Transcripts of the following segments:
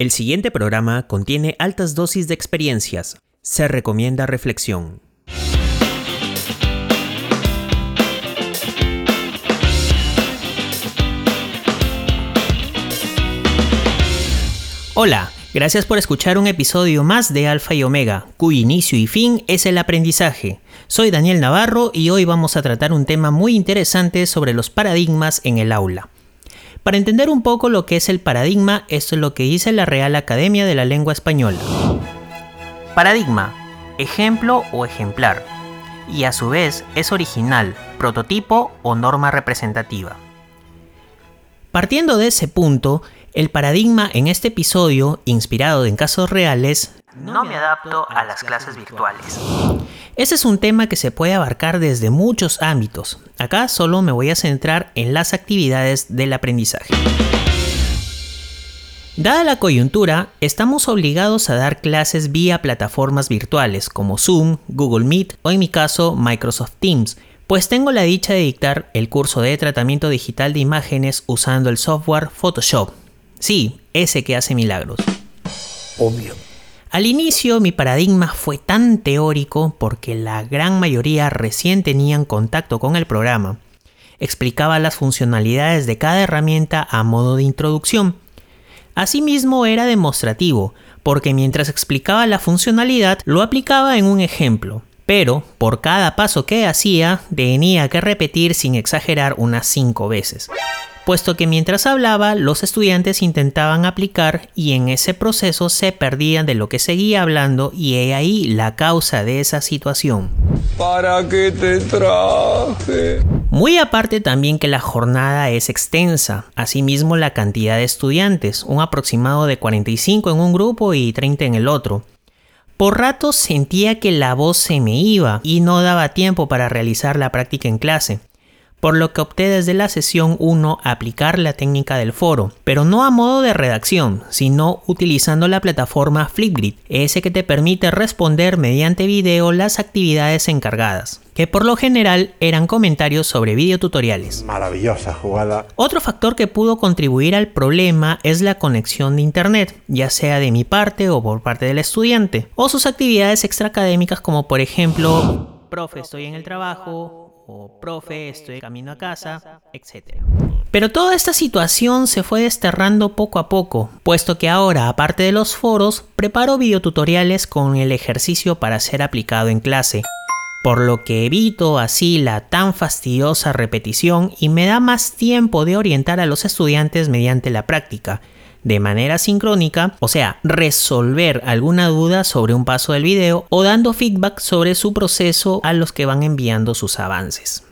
El siguiente programa contiene altas dosis de experiencias. Se recomienda reflexión. Hola, gracias por escuchar un episodio más de Alfa y Omega, cuyo inicio y fin es el aprendizaje. Soy Daniel Navarro y hoy vamos a tratar un tema muy interesante sobre los paradigmas en el aula. Para entender un poco lo que es el paradigma, esto es lo que dice la Real Academia de la Lengua Española. Paradigma, ejemplo o ejemplar, y a su vez es original, prototipo o norma representativa. Partiendo de ese punto, el paradigma en este episodio, inspirado en casos reales, no me adapto a las clases virtuales. Ese es un tema que se puede abarcar desde muchos ámbitos. Acá solo me voy a centrar en las actividades del aprendizaje. Dada la coyuntura, estamos obligados a dar clases vía plataformas virtuales como Zoom, Google Meet o en mi caso Microsoft Teams, pues tengo la dicha de dictar el curso de tratamiento digital de imágenes usando el software Photoshop. Sí, ese que hace milagros. Obvio. Al inicio mi paradigma fue tan teórico porque la gran mayoría recién tenían contacto con el programa. Explicaba las funcionalidades de cada herramienta a modo de introducción. Asimismo era demostrativo, porque mientras explicaba la funcionalidad lo aplicaba en un ejemplo, pero por cada paso que hacía tenía que repetir sin exagerar unas 5 veces puesto que mientras hablaba los estudiantes intentaban aplicar y en ese proceso se perdían de lo que seguía hablando y he ahí la causa de esa situación. ¿Para qué te traje? Muy aparte también que la jornada es extensa, asimismo la cantidad de estudiantes, un aproximado de 45 en un grupo y 30 en el otro. Por ratos sentía que la voz se me iba y no daba tiempo para realizar la práctica en clase por lo que opté desde la sesión 1 a aplicar la técnica del foro, pero no a modo de redacción, sino utilizando la plataforma Flipgrid, ese que te permite responder mediante video las actividades encargadas, que por lo general eran comentarios sobre videotutoriales. Maravillosa jugada. Otro factor que pudo contribuir al problema es la conexión de internet, ya sea de mi parte o por parte del estudiante, o sus actividades extraacadémicas como por ejemplo, profe, estoy en el trabajo, o profe, estoy camino a casa, etc. Pero toda esta situación se fue desterrando poco a poco, puesto que ahora, aparte de los foros, preparo videotutoriales con el ejercicio para ser aplicado en clase, por lo que evito así la tan fastidiosa repetición y me da más tiempo de orientar a los estudiantes mediante la práctica, de manera sincrónica, o sea, resolver alguna duda sobre un paso del video o dando feedback sobre su proceso a los que van enviando sus avances.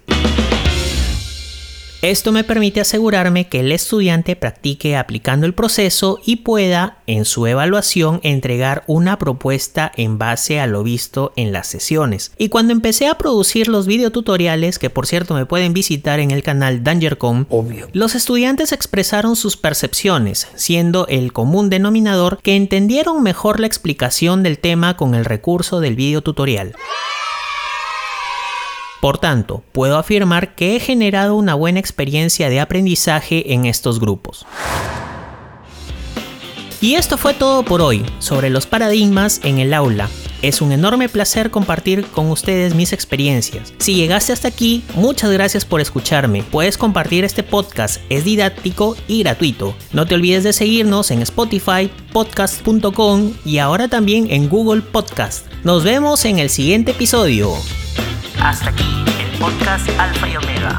Esto me permite asegurarme que el estudiante practique aplicando el proceso y pueda, en su evaluación, entregar una propuesta en base a lo visto en las sesiones. Y cuando empecé a producir los videotutoriales, que por cierto me pueden visitar en el canal DangerCom, los estudiantes expresaron sus percepciones, siendo el común denominador que entendieron mejor la explicación del tema con el recurso del videotutorial. Por tanto, puedo afirmar que he generado una buena experiencia de aprendizaje en estos grupos. Y esto fue todo por hoy sobre los paradigmas en el aula. Es un enorme placer compartir con ustedes mis experiencias. Si llegaste hasta aquí, muchas gracias por escucharme. Puedes compartir este podcast, es didáctico y gratuito. No te olvides de seguirnos en Spotify, podcast.com y ahora también en Google Podcast. Nos vemos en el siguiente episodio. Hasta aquí el podcast Alfa y Omega.